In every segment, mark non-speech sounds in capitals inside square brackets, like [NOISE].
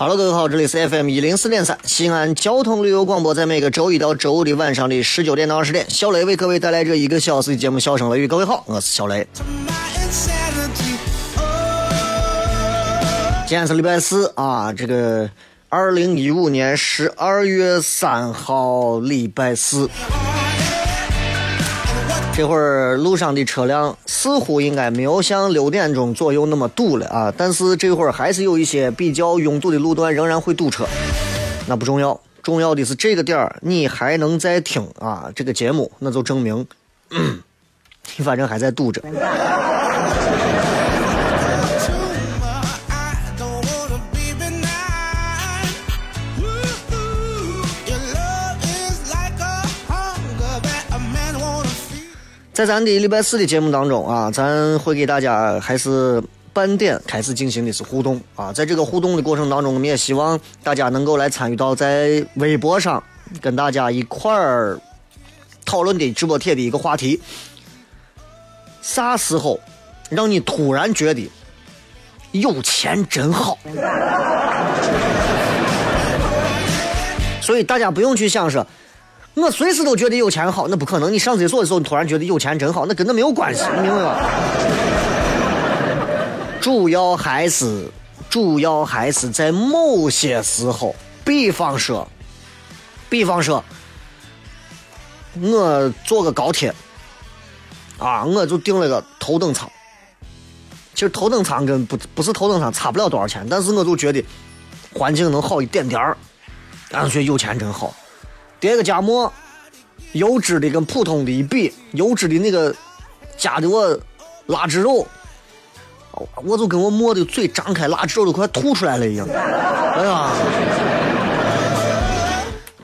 Hello，各位好，这里是 FM 一零四点三西安交通旅游广播，在每个周一到周五的晚上的十九点到二十点，小雷为各位带来这一个小时的节目《笑声雷雨》。各位好，我是小雷。今天是礼拜四啊，这个二零一五年十二月三号，礼拜四。这会儿路上的车辆似乎应该没有像六点钟左右那么堵了啊，但是这会儿还是有一些比较拥堵的路段仍然会堵车。那不重要，重要的是这个点儿你还能再听啊这个节目，那就证明你反正还在堵着。在咱的礼拜四的节目当中啊，咱会给大家还是半点开始进行的是互动啊。在这个互动的过程当中，我们也希望大家能够来参与到在微博上跟大家一块儿讨论的直播贴的一个话题：啥时候让你突然觉得有钱真好？[LAUGHS] 所以大家不用去想说。我随时都觉得有钱好，那不可能。你上厕所的时候，你突然觉得有钱真好，那跟那没有关系，你明白吗？主要还是，主要还是在某些时候，比方说，比方说，我坐个高铁，啊，我就订了个头等舱。其实头等舱跟不不是头等舱差不了多少钱，但是我就觉得环境能好一点点儿，然后觉得有钱真好。叠个夹馍，油脂的跟普通的一比，油脂的那个夹的我腊汁肉，我就跟我馍的嘴张开，腊汁肉都快吐出来了一样。[LAUGHS] 哎呀，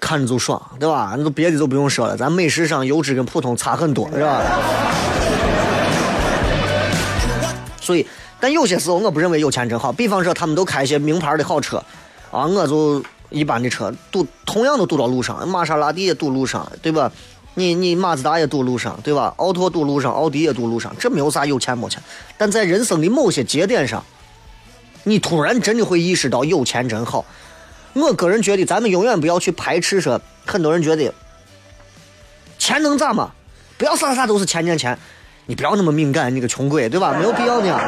看着就爽，对吧？那都别的就不用说了，咱美食上油脂跟普通差很多，是吧？所以，但有些时候我不认为有钱真好。比方说，他们都开一些名牌的好车，啊，我就。一般的车堵，同样都堵到路上，玛莎拉蒂也堵路上，对吧？你你马自达也堵路上，对吧？奥拓堵路上，奥迪也堵路上，这没有啥有钱没钱。但在人生的某些节点上，你突然真的会意识到有钱真好。我个人觉得，咱们永远不要去排斥说，很多人觉得钱能咋嘛？不要啥啥都是钱钱钱，你不要那么敏感，你个穷鬼，对吧？没有必要呢。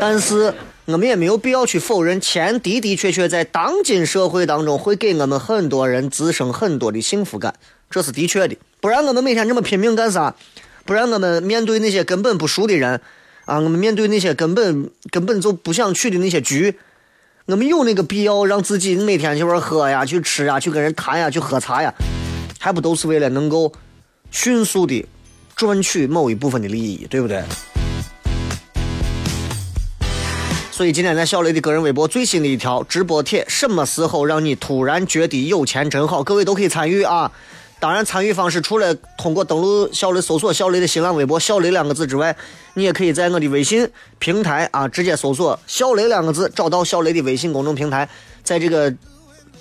但是。我们也没有必要去否认，钱的的确确在当今社会当中会给我们很多人滋生很多的幸福感，这是的确的。不然我们每天这么拼命干啥？不然我们面对那些根本不熟的人，啊，我们面对那些根本根本就不想去的那些局，我们有那个必要让自己每天去玩喝呀、去吃呀、去跟人谈呀、去喝茶呀，还不都是为了能够迅速的赚取某一部分的利益，对不对？所以今天在小雷的个人微博最新的一条直播帖，什么时候让你突然觉得有钱真好？各位都可以参与啊！当然，参与方式除了通过登录小雷搜索小雷的新浪微博“小雷”两个字之外，你也可以在我的微信平台啊直接搜索“小雷”两个字，找到小雷的微信公众平台，在这个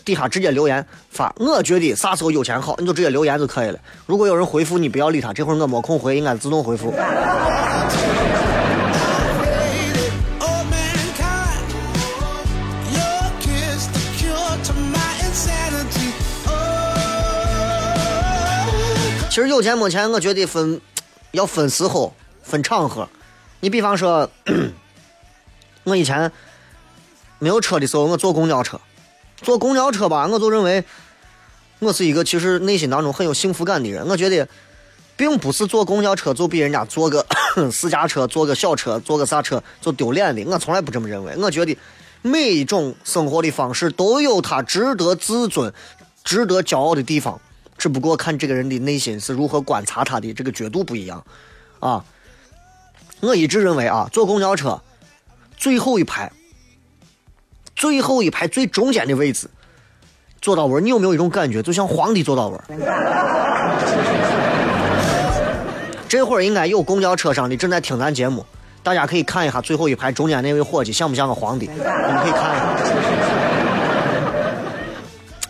底下直接留言发。我觉得啥时候有钱好，你就直接留言就可以了。如果有人回复你，不要理他，这会儿我没空回，应该自动回复。其实有钱没钱，我觉得分要分时候、分场合。你比方说，[CLEARS THROAT] 我以前没有车的时候，我坐公交车。坐公交车吧，我就认为我是一个其实内心当中很有幸福感的人。我觉得，并不是坐公交车就比人家坐个 [COUGHS] 私家车、坐个小车、坐个啥车就丢脸的。我从来不这么认为。我觉得每一种生活的方式都有它值得自尊、值得骄傲的地方。只不过看这个人的内心是如何观察他的这个角度不一样，啊，我一直认为啊，坐公交车最后一排，最后一排最中间的位置坐到位，你有没有一种感觉，就像皇帝坐到位？[LAUGHS] 这会儿应该有公交车上的正在听咱节目，大家可以看一下最后一排中间那位伙计像不像个皇帝？你们可以看一下。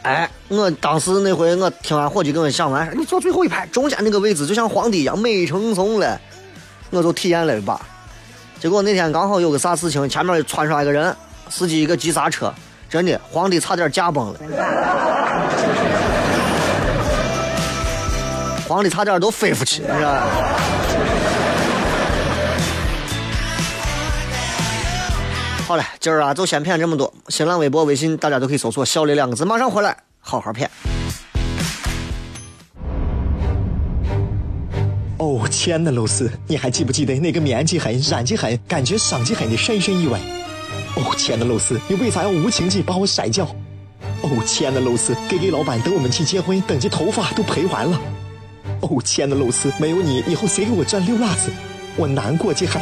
[LAUGHS] 哎，我当时那回我听完伙计跟我讲完，你坐最后一排中间那个位置就像皇帝一样美成怂了，我就体验了一把。结果那天刚好有个啥事情，前面窜上一个人，司机一个急刹车，真的皇帝差点驾崩了，皇帝差点都飞出去，你知道。好嘞，今儿啊就先骗这么多。新浪微博、微信大家都可以搜索“小雷”两个字，马上回来好好骗。哦，亲爱的露丝，你还记不记得那个面积狠、染技狠、感觉伤及狠的深深意外？哦，亲爱的露丝，你为啥要无情地把我甩掉？哦，亲爱的露丝给给老板等我们去结婚，等这头发都赔完了。哦，亲爱的露丝，没有你，以后谁给我赚溜辣子？我难过极狠。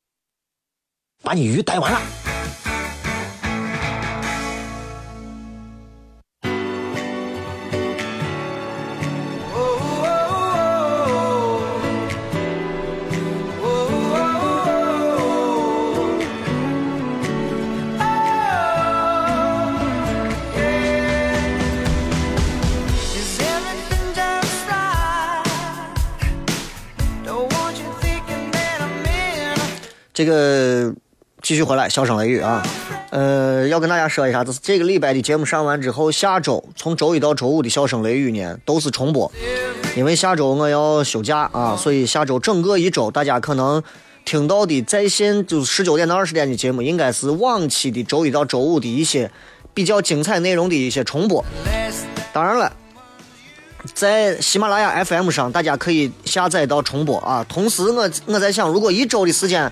把你鱼逮完了。这个。继续回来，笑声雷雨啊，呃，要跟大家说一下，就是这个礼拜的节目上完之后，下周从周一到周五的笑声雷雨呢都是重播，因为下周我要休假啊，所以下周整个一周大家可能听到的在线就是十九点到二十点的节目，应该是往期的周一到周五的一些比较精彩内容的一些重播。当然了，在喜马拉雅 FM 上大家可以下载到重播啊。同时，我我在想，如果一周的时间。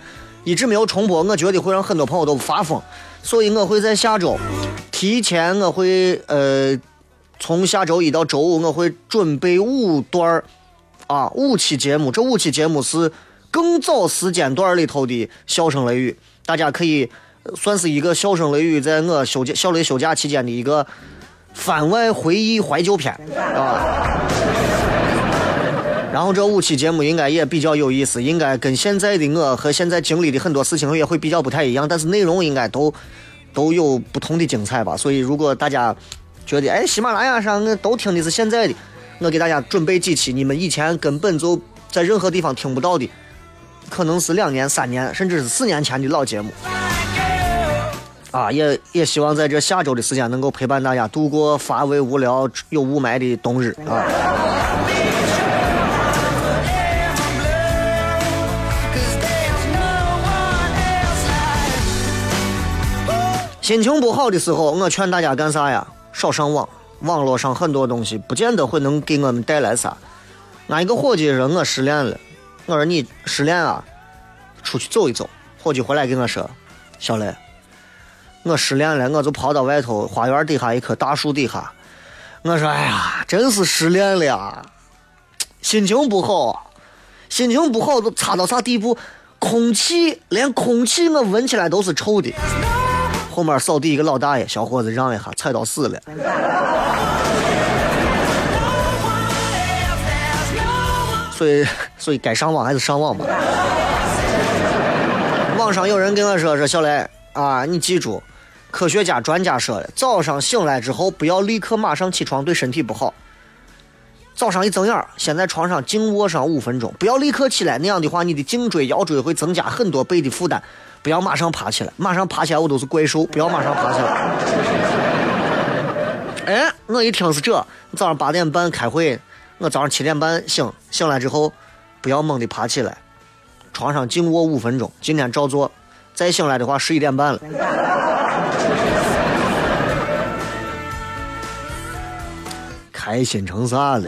一直没有重播，我觉得会让很多朋友都发疯，所以我会在下周提前，我会呃从下周一到周五，我会准备五段儿啊五期节目，这五期节目是更早时间段里头的笑声雷雨，大家可以算是一个笑声雷雨在我休假小雷休假期间的一个番外回忆怀旧片啊。然后这五期节目应该也比较有意思，应该跟现在的我和现在经历的很多事情也会比较不太一样，但是内容应该都都有不同的精彩吧。所以如果大家觉得哎，喜马拉雅上都听的是现在的，我给大家准备几期你们以前根本就在任何地方听不到的，可能是两年、三年甚至是四年前的老节目啊，也也希望在这下周的时间能够陪伴大家度过乏味无聊有雾霾的冬日啊。心情不好的时候，我劝大家干啥呀？少上网。网络上很多东西不见得会能给我们带来啥。俺一个伙计说我失恋了，我说你失恋啊，出去走一走。伙计回来跟我说，小雷，我失恋了，我就跑到外头花园底下一棵大树底下。我说，哎呀，真是失恋了呀，心情不好，心情不好都差到啥地步？空气连空气我闻起来都是臭的。后面扫地一个老大爷，小伙子让一下，踩到死了。所以，所以该上网还是上网吧。网上有人跟我说说小雷啊，你记住，科学家专家说了，早上醒来之后不要立刻马上起床，对身体不好。早上一睁眼，先在床上静卧上五分钟，不要立刻起来，那样的话你的颈椎腰椎会增加很多倍的负担。不要马上爬起来，马上爬起来我都是怪兽，不要马上爬起来。[LAUGHS] 哎，我一听是这，早上八点半开会。我早上七点半醒，醒来之后不要猛地爬起来，床上静卧五分钟。今天照做，再醒来的话十一点半了。开心成啥了？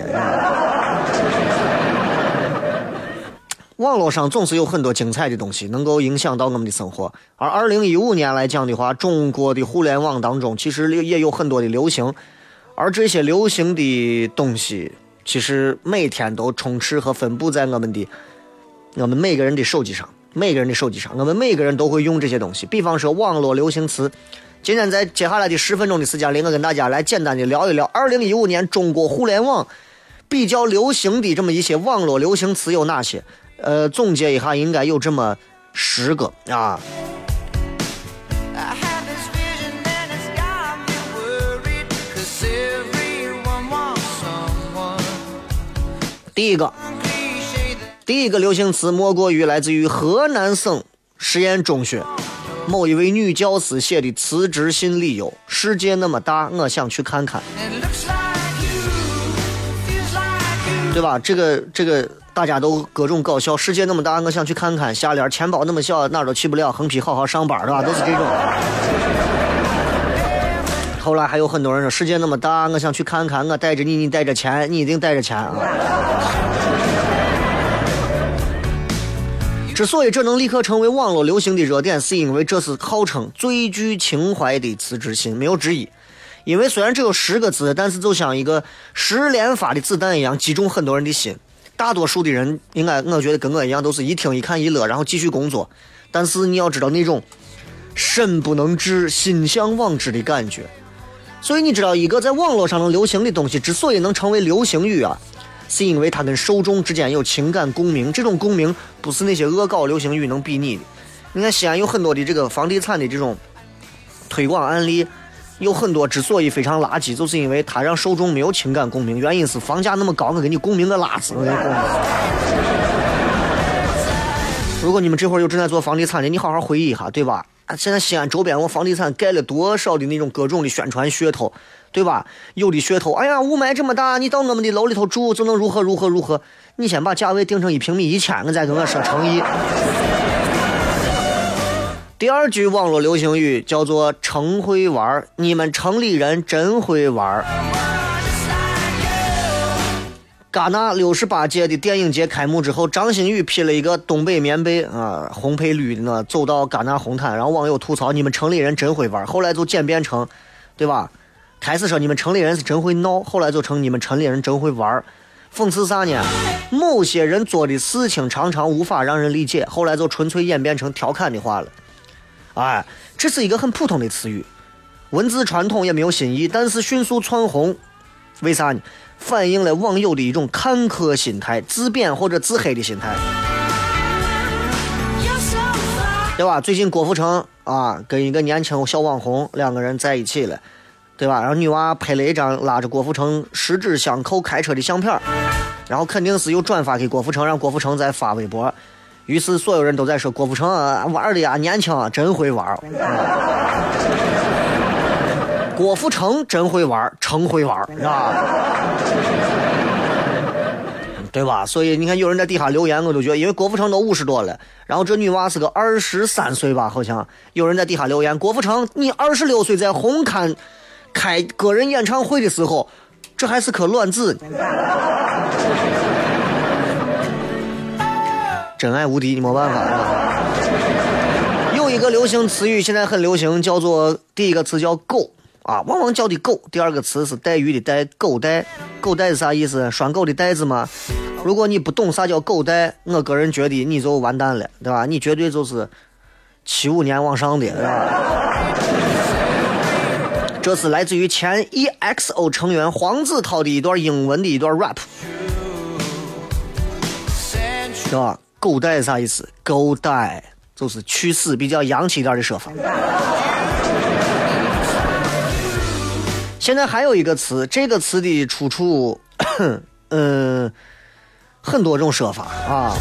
网络上总是有很多精彩的东西，能够影响到我们的生活。而二零一五年来讲的话，中国的互联网当中其实也有很多的流行，而这些流行的东西。其实每天都充斥和分布在我们的、我们每个人的手机上，每个人的手机上，我们每个人都会用这些东西。比方说网络流行词，今天在接下来的十分钟的时间里，我跟大家来简单的聊一聊二零一五年中国互联网比较流行的这么一些网络流行词有哪些？呃，总结一下，应该有这么十个啊。第一个，第一个流行词莫过于来自于河南省实验中学某一位女教师写的辞职信理由：“世界那么大，我想去看看。”对吧？这个这个大家都各种搞笑。世界那么大，我想去看看。下联：钱包那么小，哪都去不了。横批：好好上班，对吧？都是这种。后来还有很多人说：“世界那么大，我想去看看。”我带着你，你带着钱，你一定带着钱啊！之所以这能立刻成为网络流行的热点，是因为这是号称最具情怀的辞职信，没有之一。因为虽然只有十个字，但是就像一个十连发的子弹一样，击中很多人的心。大多数的人应该，我觉得跟我一样，都是一听一看一乐，然后继续工作。但是你要知道那种身不能至，心向往之的感觉。所以你知道，一个在网络上能流行的东西，之所以能成为流行语啊，是因为它跟受众之间有情感共鸣。这种共鸣不是那些恶搞流行语能比拟的。你看西安有很多的这个房地产的这种推广案例，有很多之所以非常垃圾，就是因为它让受众没有情感共鸣。原因是房价那么高，我给你共鸣个拉子！如果你们这会儿有正在做房地产的，你好好回忆一下，对吧？现在西安周边，我房地产盖了多少的那种各种的宣传噱头，对吧？有的噱头，哎呀，雾霾这么大，你到我们的楼里头住就能如何如何如何。你先把价位定成一平米一千，我再跟我说诚意。第二句网络流行语叫做“城会玩儿”，你们城里人真会玩儿。戛纳六十八届的电影节开幕之后，张馨予披了一个东北棉被啊，红配绿的呢，走到戛纳红毯，然后网友吐槽：“你们城里人真会玩儿。”后来就简变成，对吧？开始说你们城里人是真会闹，后来就成你们城里人真会玩儿。讽刺啥呢？某些人做的事情常常无法让人理解，后来就纯粹演变成调侃的话了。哎，这是一个很普通的词语，文字传统也没有新意，但是迅速窜红，为啥呢？反映了网友的一种看客心态、自贬或者自黑的心态，对吧？最近郭富城啊跟一个年轻小网红两个人在一起了，对吧？然后女娃拍了一张拉着郭富城十指相扣开车的相片，然后肯定是又转发给郭富城，让郭富城再发微博。于是所有人都在说郭富城玩的呀，年轻啊，真会玩。郭富城真会玩，成会玩，是吧？[LAUGHS] 对吧？所以你看，有人在底下留言，我都觉得，因为郭富城都五十多了，然后这女娃是个二十三岁吧，好像有人在底下留言，郭富城，你二十六岁在红勘开个人演唱会的时候，这还是颗卵子。真爱无敌，你没办法。有一个流行词语现在很流行，叫做第一个词叫“狗”啊，往往叫的狗。第二个词是带鱼的带，狗带。狗带是啥意思？拴狗的带子吗？如果你不懂啥叫狗带，我个人觉得你就完蛋了，对吧？你绝对就是七五年往上的，是吧？这是来自于前 EXO 成员黄子韬的一段英文的一段 rap，对吧？狗带啥意思？狗带就是去死，比较洋气一点的说法。现在还有一个词，这个词的出处，嗯，[COUGHS] 很多种说法啊。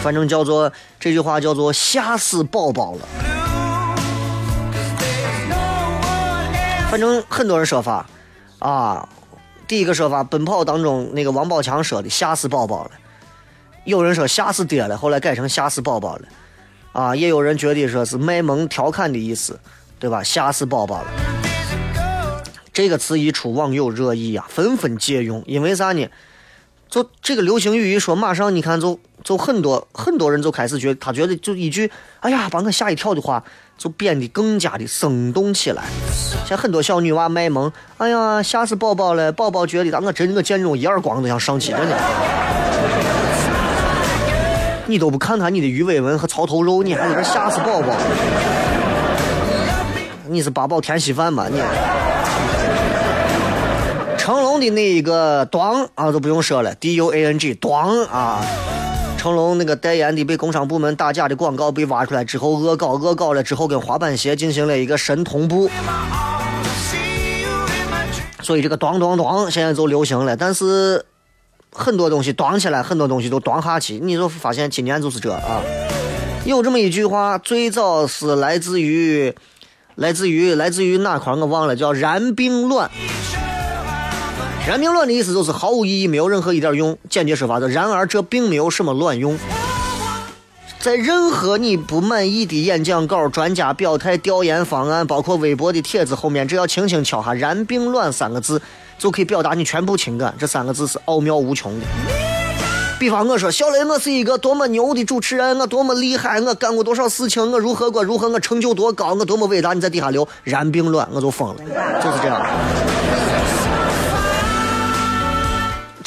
反正叫做这句话叫做吓死宝宝了。反正很多人说法啊。第一个说法，奔跑当中那个王宝强说的吓死宝宝了。有人说吓死爹了，后来改成吓死宝宝了。啊，也有人觉得说是卖萌调侃的意思，对吧？吓死宝宝了。这个词一出，网友热议啊，纷纷借用。因为啥呢？就这个流行语一说，马上你看，就就很多很多人就开始觉，他觉得就一句“哎呀，把我吓一跳”的话，就变得更加的生动起来。像很多小女娃卖萌，“哎呀，吓死宝宝了！”宝宝觉得，我真的见这种一耳光都想上去，真的。你都不看看你的鱼尾纹和槽头肉，你还在这吓死宝宝？你是八宝甜稀饭吗？你？成龙的那一个“咣”啊，都不用说了，D U A N G“ 咣”啊，成龙那个代言的被工商部门打假的广告被挖出来之后，恶搞恶搞了之后，跟滑板鞋进行了一个神同步，所以这个“咣咣咣”现在就流行了。但是很多东西“咣”起来，很多东西都“咣”下去，你就发现今年就是这啊。有这么一句话，最早是来自于来自于来自于哪块我忘了，叫“然并卵”。然并卵的意思就是毫无意义，没有任何一点用。简洁说法是，然而这并没有什么卵用。在任何你不满意的演讲稿、专家表态、调研方案，包括微博的帖子后面，只要轻轻敲下“然并卵”三个字，就可以表达你全部情感。这三个字是奥妙无穷的。比方我说小雷，我是一个多么牛的主持人，我多么厉害，我干过多少事情，我如何过，如何我成就多高，我多么伟大。你在底下留“然并卵”，我就疯了，就是这样。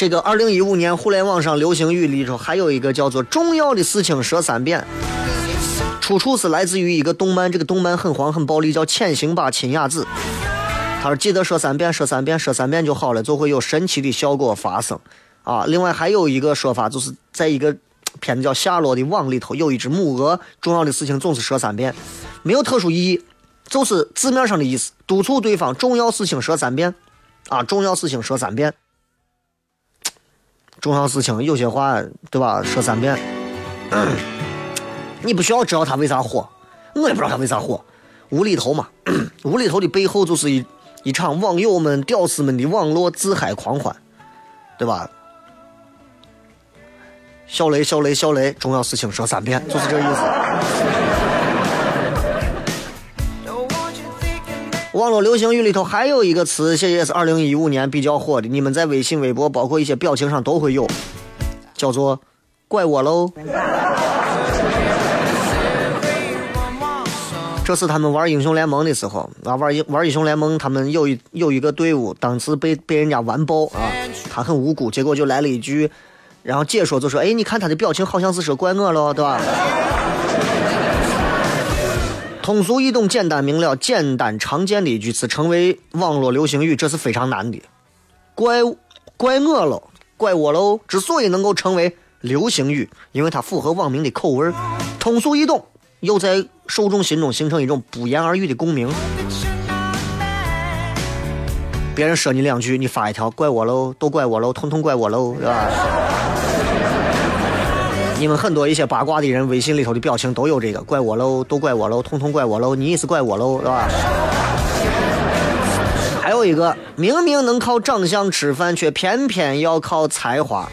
这个二零一五年互联网上流行语里头还有一个叫做“重要的事情说三遍”，出处是来自于一个动漫，这个动漫很黄很暴力，叫《潜行吧，亲雅子》。他说：“记得说三遍，说三遍，说三遍就好了，就会有神奇的效果发生。”啊，另外还有一个说法，就是在一个片子叫《夏洛的网》里头，有一只母鹅，重要的事情总是说三遍，没有特殊意义，就是字面上的意思，督促对方重要事情说三遍。啊，重要事情说三遍。重要事情有些话，对吧？说三遍，[CLEARS THROAT] 你不需要知道他为啥火，我也不知道他为啥火，无厘头嘛。[CLEARS THROAT] 无厘头的背后就是一一场网友们、屌丝们的网络自嗨狂欢，对吧？小雷，小雷，小雷，重要事情说三遍，就是这意思。网络流行语里头还有一个词，这也是二零一五年比较火的。你们在微信、微博，包括一些表情上都会有，叫做“怪我喽”。[LAUGHS] 这是他们玩英雄联盟的时候啊，玩英玩英雄联盟，他们有一有一个队伍，当时被被人家完爆啊，他很无辜，结果就来了一句，然后解说就说：“哎，你看他的表情，好像是说怪我了，对吧？”通俗易懂、简单明了、简单常见的一句词，成为网络流行语，这是非常难的。怪怪我喽，怪我喽！之所以能够成为流行语，因为它符合网民的口味通俗易懂，又在受众心中形成一种不言而喻的共鸣。别人说你两句，你发一条，怪我喽，都怪我喽，通通怪我喽，是吧？你们很多一些八卦的人，微信里头的表情都有这个，怪我喽，都怪我喽，通通怪我喽，你也是怪我喽，是吧？还有一个，明明能靠长相吃饭，却偏偏要靠才华。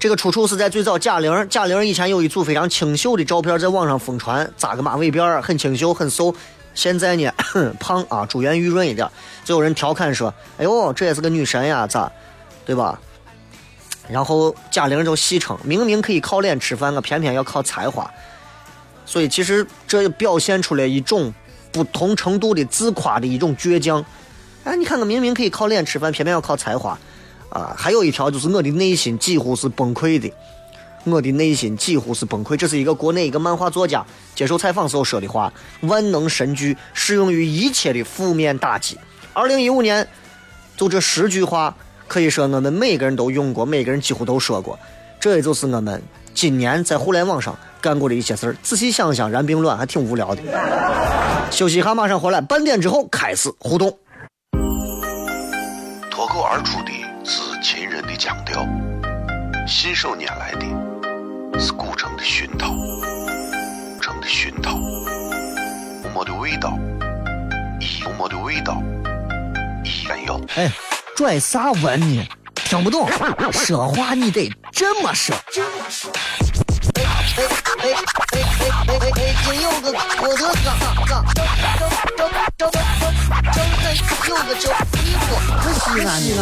这个出处是在最早贾玲，贾玲以前有一组非常清秀的照片在网上疯传，扎个马尾辫很清秀，很瘦。现在呢，[COUGHS] 胖啊，珠圆玉润一点，就有人调侃说：“哎呦，这也是个女神呀，咋，对吧？”然后贾玲就戏称，明明可以靠脸吃饭，我偏偏要靠才华。所以其实这表现出来一种不同程度的自夸的一种倔强。哎，你看我明明可以靠脸吃饭，偏偏要靠才华。啊，还有一条就是我的内心几乎是崩溃的，我的内心几乎是崩溃。这是一个国内一个漫画作家接受采访时候说的话，万能神句适用于一切的负面打击。二零一五年，就这十句话，可以说我们每个人都用过，每个人几乎都说过。这也就是我们今年在互联网上干过的一些事儿。仔细想想，然并卵还挺无聊的。休息一下，马上回来，半点之后开始互动。脱口而出的是秦人的腔调，信手拈来的是古城的熏陶，城的熏陶，幽默的味道，幽默的味道，依然有。哎，拽啥文呢？听不懂，说话你得这么说。哎哎哎哎哎哎哎！今有个，有个叫衣服，西安西安。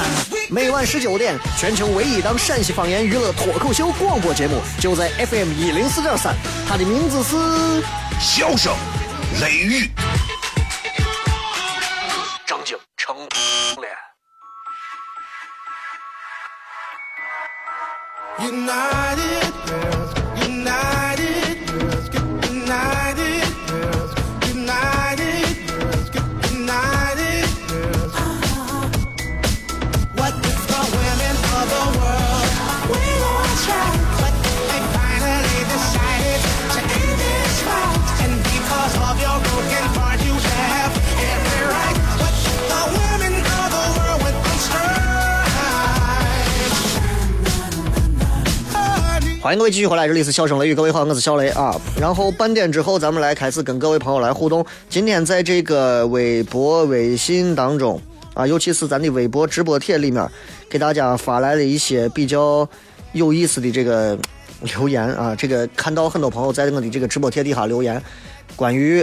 每晚十九点，全球唯一档陕西方言娱乐脱口秀广播节目，就在 FM 一零四点三。它的名字是《笑声雷雨》。United 欢迎各位继续回来，这里是笑声雷雨，各位好，我是小雷啊。然后半点之后，咱们来开始跟各位朋友来互动。今天在这个微博、微信当中啊，尤其是咱的微博直播帖里面，给大家发来了一些比较有意思的这个留言啊。这个看到很多朋友在我的这个直播帖底下留言，关于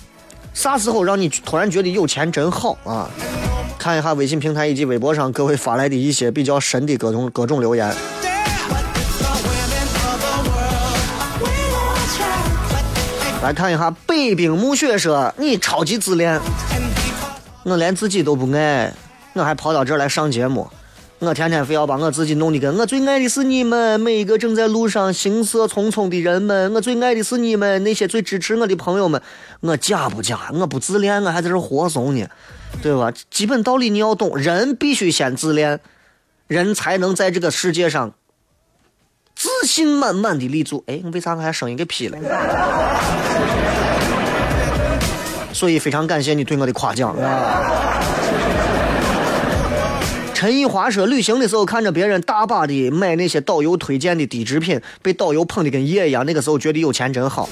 [CLEARS THROAT] 啥时候让你突然觉得有钱真好啊？看一下微信平台以及微博上各位发来的一些比较深的各种各种留言。来看一下，北冰暮雪说：“你超级自恋，我连自己都不爱，我还跑到这儿来上节目，我天天非要把我自己弄得跟我最爱的是你们每一个正在路上行色匆匆的人们，我最爱的是你们那些最支持我的朋友们，我假不假？我不自恋，我还在这儿活怂呢，对吧？基本道理你要懂，人必须先自恋，人才能在这个世界上自信满满的立足。哎，为啥还声音给劈了？”所以非常感谢你对我的夸奖啊！陈一华说，旅行的时候看着别人大把的买那些导游推荐的低脂品，被导游捧的跟爷一样，那个时候觉得有钱真好。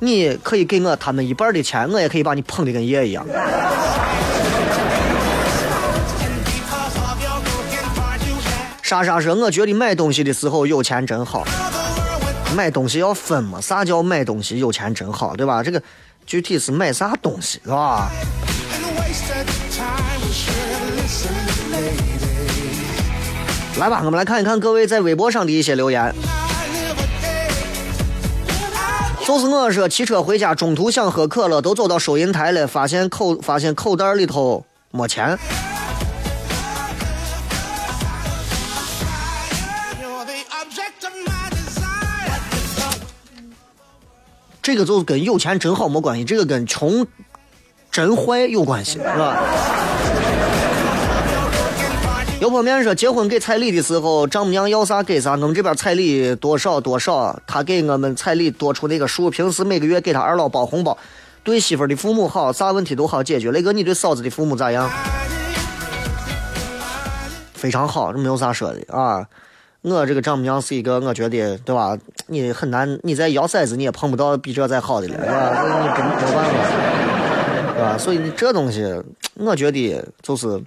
你可以给我他们一半的钱，我也可以把你捧的跟爷一样。莎莎说，我觉得买东西的时候有钱真好。买东西要分嘛，啥叫买东西有钱真好，对吧？这个具体是买啥东西，是吧？来吧，我们来看一看各位在微博上的一些留言。就是我说骑车回家，中途想喝可乐，都走到收银台了，发现口发现口袋里头没钱。这个就跟有钱真好没关系，这个跟穷真坏有关系，是吧？油泼面说，结婚给彩礼的时候，丈母娘要啥给啥，我们这边彩礼多少多少，他给我们彩礼多出那个数，平时每个月给他二老包红包，对媳妇的父母好，啥问题都好解决。雷哥，你对嫂子的父母咋样？非常好，这没有啥说的啊。我这个丈母娘是一个，我觉得对吧？你很难，你在摇骰子你也碰不到比这再好的了，是吧？你跟没办法，对吧？所以这东西，我觉得就是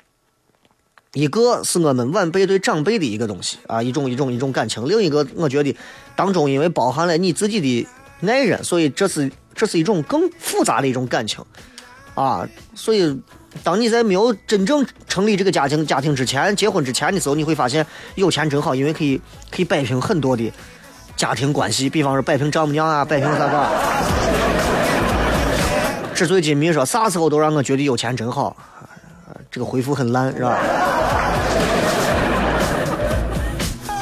一个是我们晚辈对长辈的一个东西啊，一种一种一种感情；另一个，我觉得当中因为包含了你自己的爱人，所以这是这是一种更复杂的一种感情啊。所以当你在没有真正成立这个家庭家庭之前，结婚之前的时候，你会发现有钱真好，因为可以可以摆平很多的家庭关系，比方说摆平丈母娘啊，摆平啥啥。纸醉金迷说啥时候都让我觉得有钱真好，这个回复很烂是吧？[LAUGHS]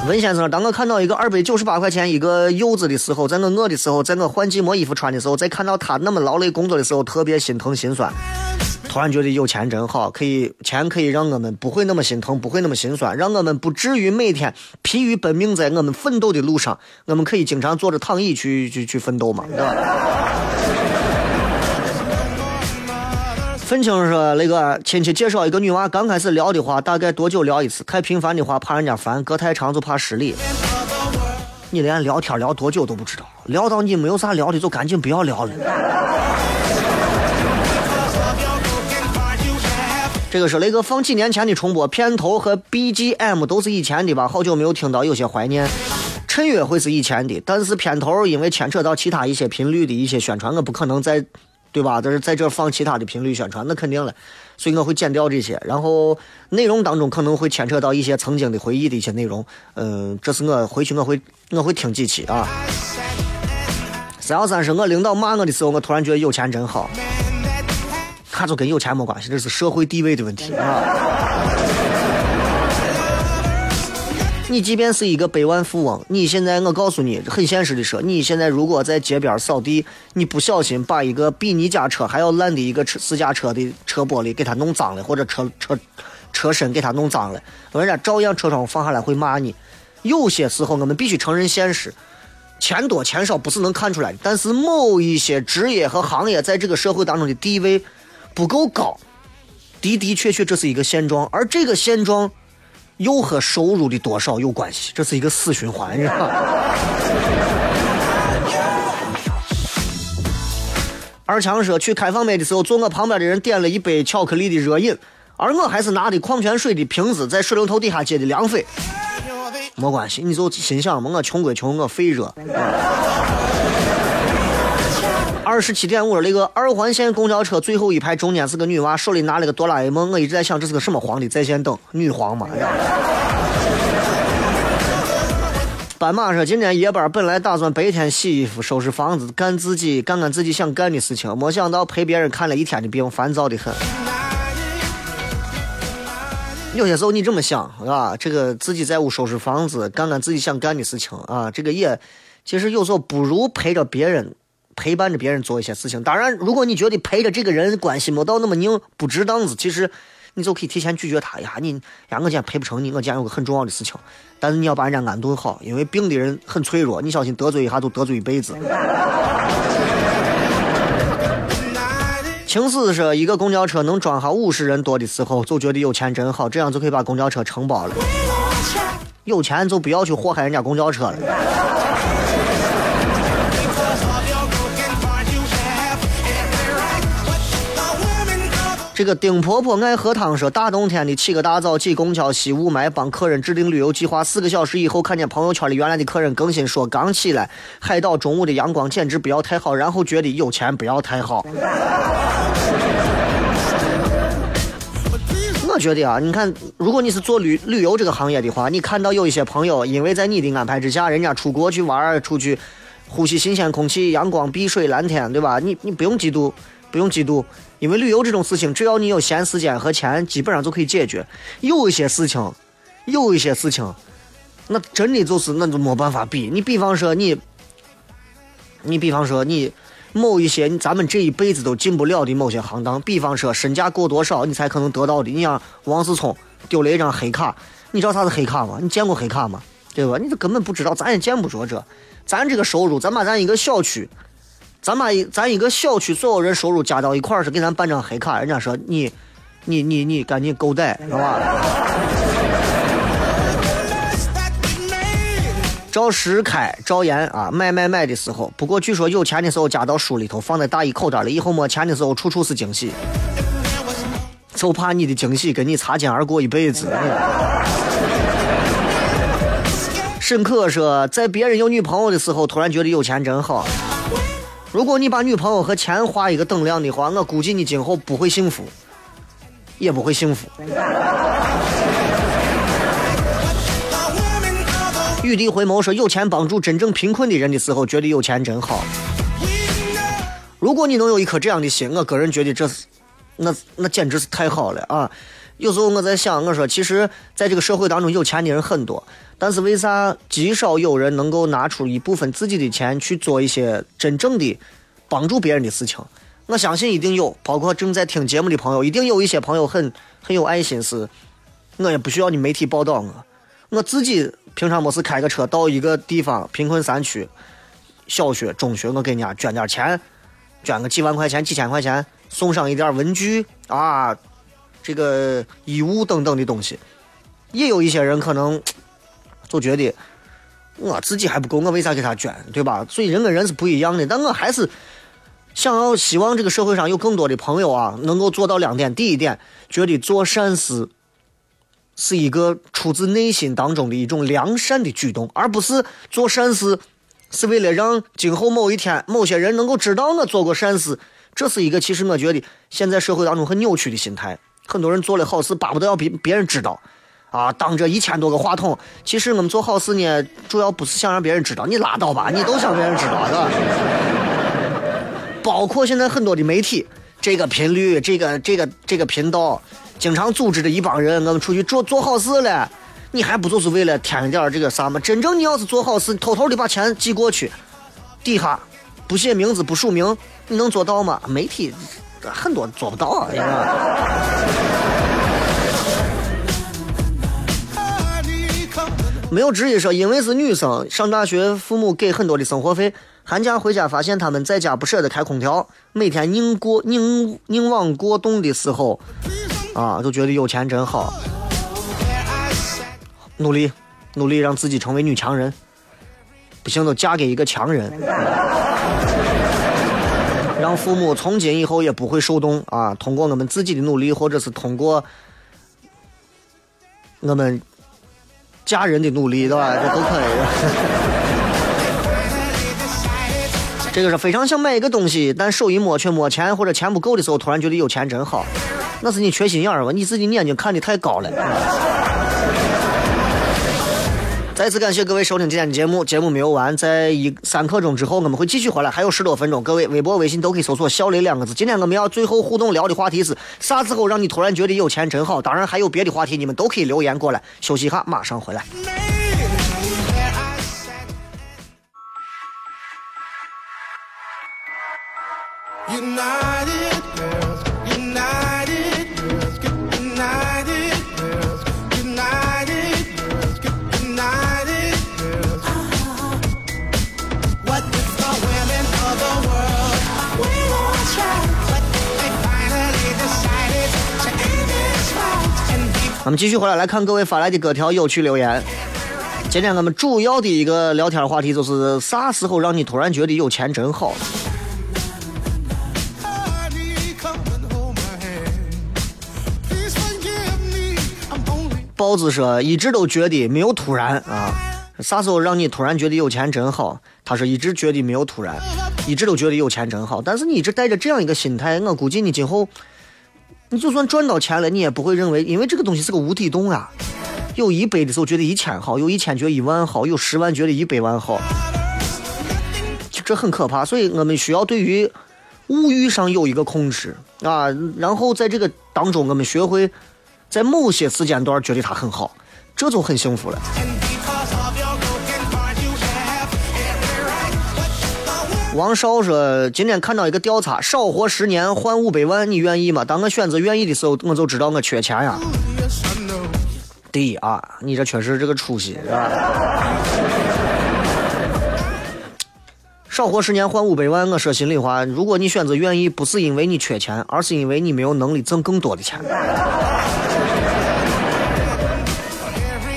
文先生，当我看到一个二百九十八块钱一个柚子的时候，在我饿的时候，在我换季没衣服穿的时候，在看到他那么劳累工作的时候，特别心疼心酸。突然觉得有钱真好，可以钱可以让我们不会那么心疼，不会那么心酸，让我们不至于每天疲于奔命在我们奋斗的路上。我们可以经常坐着躺椅去去去奋斗嘛，对吧？愤青说：“那个亲戚介绍一个女娃，刚开始聊的话，大概多久聊一次？太频繁的话，怕人家烦；隔太长就怕失礼。你连聊天聊多久都不知道，聊到你没有啥聊的，就赶紧不要聊了。”这个是雷哥放几年前的重播，片头和 BGM 都是以前的吧？好久没有听到，有些怀念。衬乐会是以前的，但是片头因为牵扯到其他一些频率的一些宣传，我不可能在。对吧？这是在这放其他的频率宣传，那肯定了，所以我会剪掉这些。然后内容当中可能会牵扯到一些曾经的回忆的一些内容。嗯，这是我回去我会我会听几期啊。三幺三是我领导骂我的时候，我突然觉得有钱真好，那就跟有钱没关系，这是社会地位的问题啊。你即便是一个百万富翁，你现在我告诉你，很现实的说，你现在如果在街边扫地，你不小心把一个比你家车还要烂的一个车私家车的车玻璃给它弄脏了，或者车车车身给它弄脏了，人家照样车窗放下来会骂你。有些时候我们必须承认现实，钱多钱少不是能看出来的，但是某一些职业和行业在这个社会当中的地位不够高，的的确确这是一个现状，而这个现状。又和收入的多少有关系，这是一个死循环，是吧？[LAUGHS] 二强说去开放麦的时候，坐我旁边的人点了一杯巧克力的热饮，而我还是拿的矿泉水的瓶子在水龙头底下接的凉水。没关系，你就心想嘛，我穷归穷，我肺热。二十七点五，那个二环线公交车最后一排中间是个女娃，手里拿了个哆啦 A 梦。我一直在想，这是个什么皇帝在线等？女皇嘛？斑马说，今天夜班本来打算白天洗衣服、收拾房子，干自己干干自己想干的事情，没想到陪别人看了一天的病，烦躁的很。有些时候你这么想，是吧？这个自己在屋收拾房子，干干自己想干的事情啊，这个也其实有时候不如陪着别人。陪伴着别人做一些事情，当然，如果你觉得陪着这个人关系没到那么硬，不值当子，其实你就可以提前拒绝他呀。你呀，我今天陪不成你，我今天有个很重要的事情，但是你要把人家安顿好，因为病的人很脆弱，你小心得罪一下就得罪一辈子。青丝说，一个公交车能装下五十人多的时候，就觉得有钱真好，这样就可以把公交车承包了。有钱就不要去祸害人家公交车了。这个丁婆婆爱喝汤说，大冬天的起个大早挤公交吸雾霾，帮客人制定旅游计划。四个小时以后，看见朋友圈里原来的客人更新说，刚起来，海岛中午的阳光简直不要太好，然后觉得有钱不要太好。我觉得啊，你看，如果你是做旅旅游这个行业的话，你看到有一些朋友，因为在你的安排之下，人家出国去玩儿，出去呼吸新鲜空气，阳光、碧水、蓝天，对吧？你你不用嫉妒，不用嫉妒。因为旅游这种事情，只要你有闲时间和钱，基本上就可以解决。有一些事情，有一些事情，那真的就是那就没办法比。你比方说你，你比方说你某一些咱们这一辈子都进不了的某些行当，比方说身价过多少你才可能得到的。你像王思聪丢了一张黑卡，你知道啥是黑卡吗？你见过黑卡吗？对吧？你都根本不知道，咱也见不着这。咱这个收入，咱把咱一个小区。咱把咱一个小区所有人收入加到一块儿是给咱办张黑卡，人家说你，你你你赶紧够贷，是吧？赵石开赵岩啊，买买买的时候，不过据说有钱的时候加到书里头，放在大衣口袋里，以后没钱的时候处处是惊喜，就怕你的惊喜跟你擦肩而过一辈子。沈可说，在别人有女朋友的时候，突然觉得有钱真好。如果你把女朋友和钱画一个等量的话，我估计你今后不会幸福。也不会幸福。雨滴回眸说：“有钱帮助真正贫困的人的时候，觉得有钱真好。如果你能有一颗这样的心，我个人觉得这是，那那简直是太好了啊！有时候我在想，我说其实在这个社会当中，有钱的人很多，但是为啥极少有人能够拿出一部分自己的钱去做一些真正的帮助别人的事情？我相信一定有，包括正在听节目的朋友，一定有一些朋友很很有爱心，是，我也不需要你媒体报道我，我自己平常没事开个车到一个地方贫困山区，小学、中学，我给人家捐点钱，捐个几万块钱、几千块钱，送上一点文具啊，这个衣物等等的东西。也有一些人可能就觉得我自己还不够，我为啥给他捐，对吧？所以人跟人是不一样的，但我还是想要希望这个社会上有更多的朋友啊，能够做到两点：第一点，觉得做善事是一个出自内心当中的一种良善的举动，而不是做善事是为了让今后某一天某些人能够知道我做过善事。这是一个其实我觉得现在社会当中很扭曲的心态。很多人做了好事，巴不得要别别人知道，啊，当着一千多个话筒。其实我们做好事呢，主要不是想让别人知道，你拉倒吧，你都想别人知道，是吧？[LAUGHS] 包括现在很多的媒体，这个频率，这个这个这个频道，经常组织着一帮人，我们出去做做好事了，你还不就是为了添一点这个啥吗？真正你要是做好事，偷偷的把钱寄过去，底下不写名字不署名，你能做到吗？媒体很多做不到啊，没有直接说，因为是女生上大学，父母给很多的生活费，寒假回家发现他们在家不舍得开空调，每天拧过拧拧网过冻的时候，啊，就觉得有钱真好。努力努力让自己成为女强人，不行就嫁给一个强人，[LAUGHS] 让父母从今以后也不会受冻啊。通过我们自己的努力，或者是通过我们。家人的努力，对吧？[LAUGHS] 这都可以。[LAUGHS] 这个是非常想买一个东西，但手一摸却没钱，或者钱不够的时候，突然觉得有钱真好。那是你缺心眼儿吧？你自己眼睛看的太高了。再次感谢各位收听今天的节目，节目没有完，在一三刻钟之后我们会继续回来，还有十多分钟。各位微博、微信都可以搜索“小雷”两个字。今天我们要最后互动聊的话题是啥时候让你突然觉得有钱真好？当然还有别的话题，你们都可以留言过来。休息一下，马上回来。United 我们继续回来来看各位发来的各条有趣留言。今天我们主要的一个聊天话题就是啥时候让你突然觉得有钱真好？honey, come and hold my hand. Please forgive me, I'm only 包子说一直都觉得没有突然啊，啥时候让你突然觉得有钱真好？他说一直觉得没有突然，一直都觉得有钱真好。但是你一直带着这样一个心态，我估计你今后，你就算赚到钱了，你也不会认为，因为这个东西是个无底洞啊。有一百的时候觉得一千好，有一千觉得一万好，有十万觉得一百万好，这很可怕。所以我们需要对于物欲上有一个控制啊，然后在这个当中，我们学会在某些时间段觉得它很好，这就很幸福了。王少说，今天看到一个调查，少活十年换五百万，你愿意吗？当我选择愿意的时候，我就知道我缺钱呀。yes, I know. 第一啊，你这确实这个出息是吧？少活十年换五百万，我说心里话，如果你选择愿意，不是因为你缺钱，而是因为你没有能力挣更多的钱。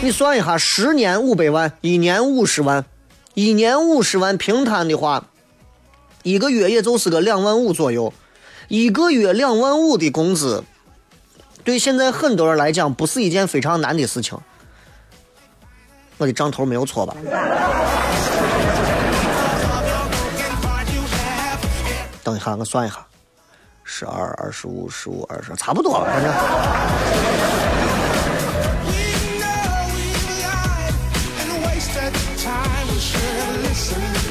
你算一下，十年五百万，一年五十万，一年五十万平摊的话，一个月也就是个两万五左右。一个月两万五的工资，对现在很多人来讲，不是一件非常难的事情。我的账头没有错吧？等一下，我算一下，十二、二十五、十五、二十，差不多了，反正。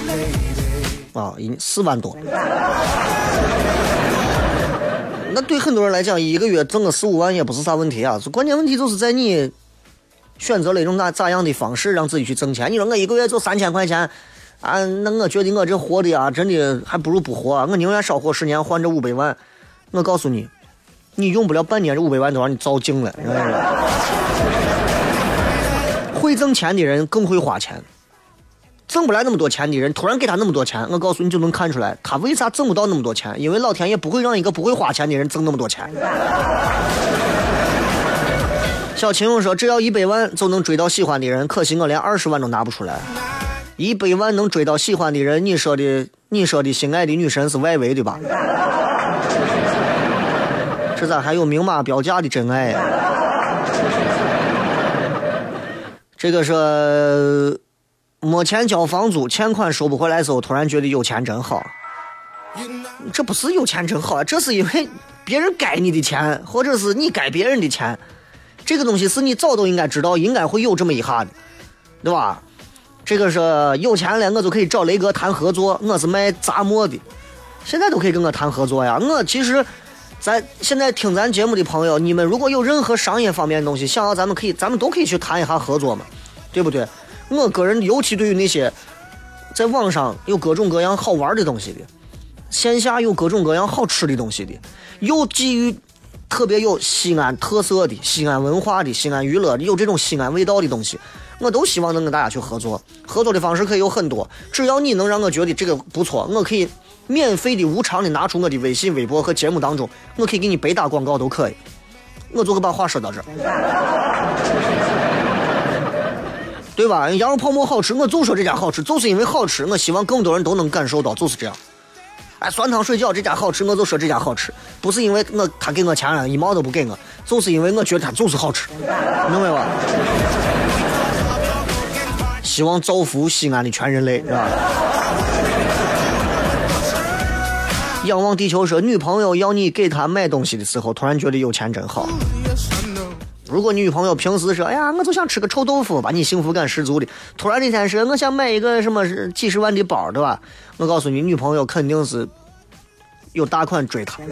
We 啊，一四万多。那对很多人来讲，一个月挣个四五万也不是啥问题啊。关键问题就是在你选择了一种咋咋样的方式让自己去挣钱。你说我一个月就三千块钱，啊，那我觉得我这活的啊，真的还不如不活、我宁愿少活十年，换这五百万。我告诉你，你用不了半年，这五百万都让你糟净了。会挣钱的人更会花钱。挣不来那么多钱的人，突然给他那么多钱，我告诉你就能看出来他为啥挣不到那么多钱，因为老天爷不会让一个不会花钱的人挣那么多钱。小秦勇说，只要一百万就能追到喜欢的人，可惜我连二十万都拿不出来。一百万能追到喜欢的人，你说的你说的心爱的女神是外围的吧？这咋还有明码标价的真爱呀、这个是没钱交房租，欠款收不回来的时候，突然觉得有钱真好。这不是有钱真好啊，这是因为别人该你的钱，或者是你该别人的钱。这个东西是你早都应该知道，应该会有这么一下的，对吧？这个是有钱了，我就可以找雷哥谈合作。我是卖杂货的，现在都可以跟我谈合作呀。我其实，咱现在听咱节目的朋友，你们如果有任何商业方面的东西想要，咱们可以，咱们都可以去谈一下合作嘛，对不对？我个人尤其对于那些在网上有各种各样好玩的东西的，线下有各种各样好吃的东西的，有基于特别有西安特色的、西安文化的、西安娱乐的，有这种西安味道的东西，我都希望能跟大家去合作。合作的方式可以有很多，只要你能让我觉得这个不错，我可以免费的、无偿的拿出我的微信、微博和节目当中，我可以给你白打广告都可以。我就会把话说到这儿。对吧？羊肉泡馍好吃，我就说这家好吃，就是因为好吃。我希望更多人都能感受到，就是这样。哎，酸汤水饺这家好吃，我就说这家好吃，不是因为我他给我钱了，一毛都不给我，就是因为我觉得他就是好吃，明白吧？希望造福西安的全人类，是吧？仰望地球说，女朋友要你给她买东西的时候，突然觉得有钱真好。如果你女朋友平时说，哎呀，我就想吃个臭豆腐，把你幸福感十足的，突然那天说，我想买一个什么几十万的包，对吧？我告诉你，女朋友肯定是有大款追她。[LAUGHS]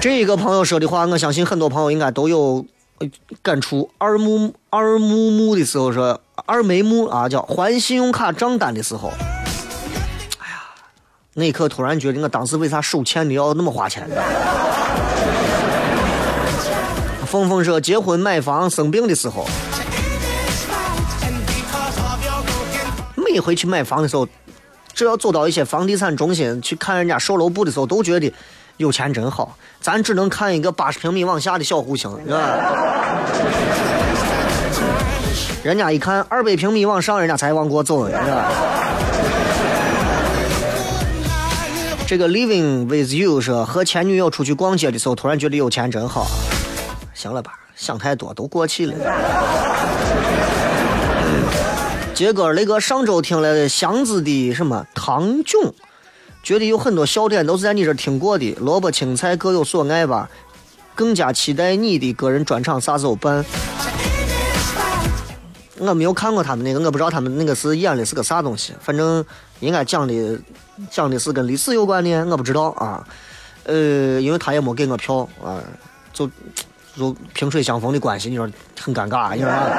这一个朋友说的话，我相信很多朋友应该都有感触。二木二木木的时候说，二眉木啊，叫还信用卡账单的时候，哎呀，那一刻突然觉得我当时为啥手欠的要那么花钱？峰峰说，结婚、买房、生病的时候，每回去买房的时候，只要走到一些房地产中心去看人家售楼部的时候，都觉得有钱真好。咱只能看一个八十平米往下的小户型，是吧？人家一看二百平米往上，人家才往过走，是吧？这个 living with you 说和前女友出去逛街的时候，突然觉得有钱真好。行了吧，想太多，都过去了。杰哥，雷哥上周听了祥子的什么唐囧，觉得有很多笑点都是在你这听过的。萝卜青菜各有所爱吧，更加期待你的个人专场啥时候办。我没有看过他们那个，我不知道他们那个是演的是个啥东西，反正应该讲的讲的是跟历史有关的，我不知道啊。呃，因为他也没给我票啊，就就萍水相逢的关系，你说很尴尬，你说啊。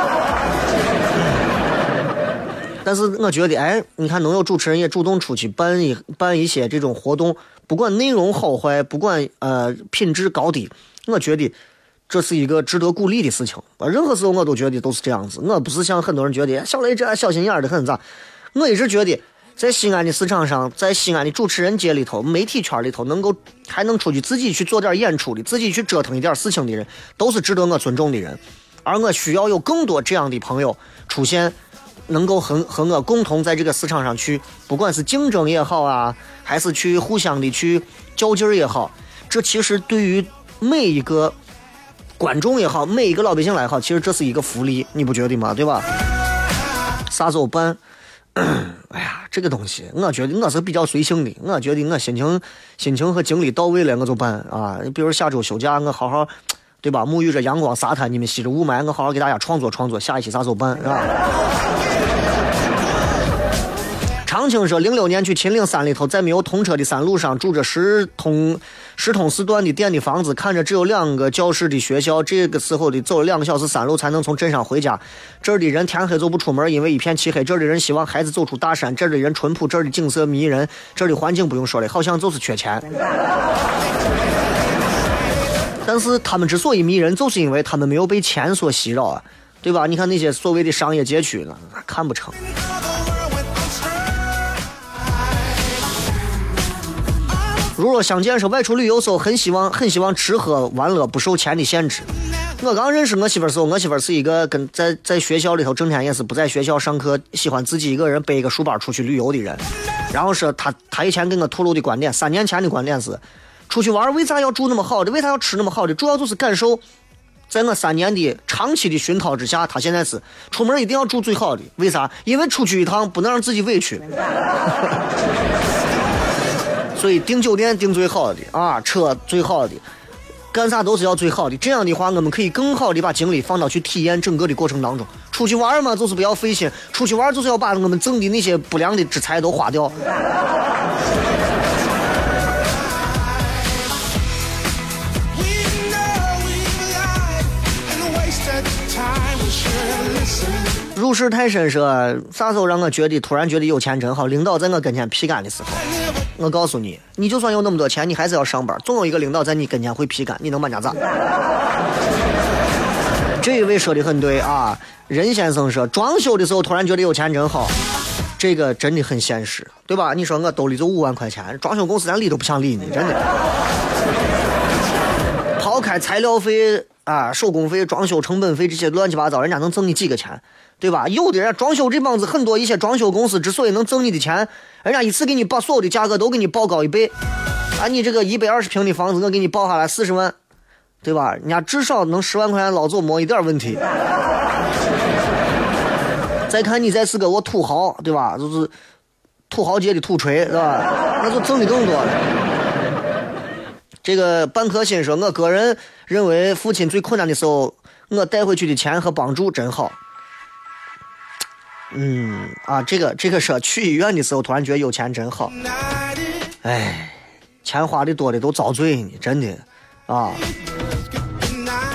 [LAUGHS] 但是我觉得，哎，你看能有主持人也主动出去办一办一些这种活动，不管内容好坏，不管呃品质高低，我觉得这是一个值得鼓励的事情。啊，任何时候我都觉得都是这样子。我不是像很多人觉得小雷这小心眼儿的很咋，我一直觉得在西安的市场上，在西安的主持人界里头，媒体圈里头，能够还能出去自己去做点演出的，自己去折腾一点事情的人，都是值得我尊重的人。而我需要有更多这样的朋友出现。能够和和我共同在这个市场上去，不管是竞争也好啊，还是去互相的去较劲儿也好，这其实对于每一个观众也好，每一个老百姓来好，其实这是一个福利，你不觉得吗？对吧？啥时候办？[CLEARS THROAT] 哎呀，这个东西，我觉得我是比较随性的。我觉得我心情、心情和精力到位了，我就办啊。比如下周休假，我好好，对吧？沐浴着阳光沙滩，你们吸着雾霾，我好好给大家创作创作，下一期啥时候办，是吧？长青说，零六年去秦岭山里头，在没有通车的山路上，住着十通十通四段的店的房子，看着只有两个教室的学校。这个时候的走了两个小时山路才能从镇上回家。这儿的人天黑就不出门，因为一片漆黑。这儿的人希望孩子走出大山。这儿的人淳朴，这儿的景色迷人，这儿的环境不用说了，好像就是缺钱。但是他们之所以迷人，就是因为他们没有被钱所袭扰啊，对吧？你看那些所谓的商业街区，那看不成。如若相见说外出旅游时候很希望很希望吃喝玩乐不受钱的限制。我刚认识我媳妇儿时候，我媳妇儿是一个跟在在学校里头整天也是不在学校上课，喜欢自己一个人背一个书包出去旅游的人。然后说她她以前跟我透露的观点，三年前的观点是，出去玩为啥要住那么好的，为啥要吃那么好的，主要就是感受。在我三年的长期的熏陶之下，她现在是出门一定要住最好的，为啥？因为出去一趟不能让自己委屈。所以订酒店订最好的啊，车最好的，干啥都是要最好的。这样的话，我们可以更好的把精力放到去体验整个的过程当中。出去玩嘛，就是不要费心；出去玩就是要把我们挣的那些不良的之财都花掉。入世太深说，啥时候让我觉得突然觉得有钱真好？领导在我跟前皮干的时候，我告诉你，你就算有那么多钱，你还是要上班，总有一个领导在你跟前会批干，你能把人家咋？[LAUGHS] 这一位说的很对啊，任先生说，装修的时候突然觉得有钱真好，这个真的很现实，对吧？你说我兜里就五万块钱，装修公司连理都不想理你，真的。材料费啊、手工费、装修成本费这些乱七八糟，人家能挣你几个钱，对吧？有的人装修这帮子很多一些装修公司之所以能挣你的钱，人家一次给你把所有的价格都给你报高一倍，啊，你这个一百二十平的房子，我给你报下来四十万，对吧？人家至少能十万块钱捞走没一点问题。再看你再是个我土豪，对吧？就是土豪界的土锤，是吧？那就挣的更多了。这个半颗心说，我个人认为父亲最困难的时候，我带回去的钱和帮助真好。嗯啊，这个这个说去医院的时候，突然觉得有钱真好。哎，钱花的多的都遭罪呢，真的啊。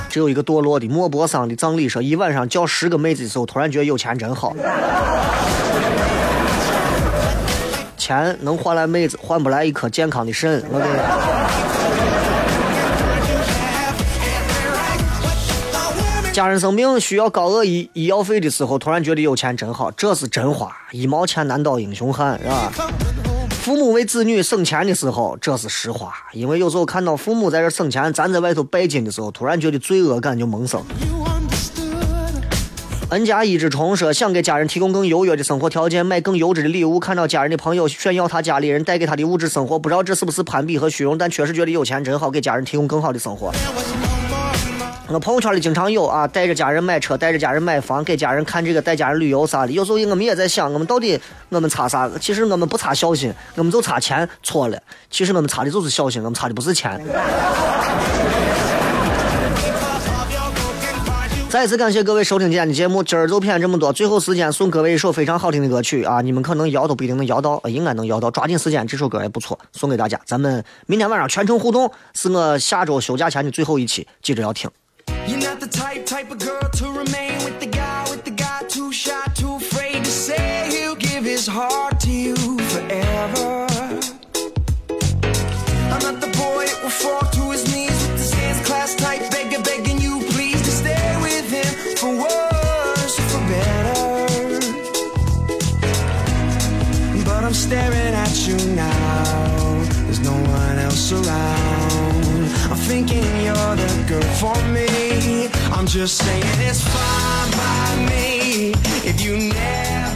只有一个堕落的莫泊桑的葬礼说，一晚上叫十个妹子的时候，突然觉得有钱真好。钱能换来妹子，换不来一颗健康的肾。我跟你。家人生病需要高额医医药费的时候，突然觉得有钱真好，这是真话。一毛钱难倒英雄汉，是吧？父母为子女省钱的时候，这是实话。因为有时候看到父母在这省钱，咱在外头拜金的时候，突然觉得罪恶感就萌生。N 加一只虫说想给家人提供更优越的生活条件，买更优质的礼物。看到家人的朋友炫耀他家里人带给他的物质生活，不知道这是不是攀比和虚荣，但确实觉得有钱真好，给家人提供更好的生活。我朋友圈里经常有啊，带着家人买车，带着家人买房，给家人看这个，带家人旅游啥的。有时候我们也在想，我们到底我们差啥？其实我们不差孝心，我们就差钱。错了，其实我们差的就是孝心，我们差的不是钱。[LAUGHS] 再次感谢各位收听今天的节目，今儿就骗这么多。最后时间送各位一首非常好听的歌曲啊，你们可能摇都不一定能摇到，应该能摇到，抓紧时间，这首歌也不错，送给大家。咱们明天晚上全程互动，是我下周休假前的最后一期，记着要听。You're not the type, type of girl to remain with the guy, with the guy too shy, too afraid to say he'll give his heart to you forever. I'm not the boy will fall to his knees with his hands clasped tight, begging, begging you please to stay with him for worse or for better. But I'm staring at you now. There's no one else around. Thinking you're the girl for me. I'm just saying it's fine by me if you never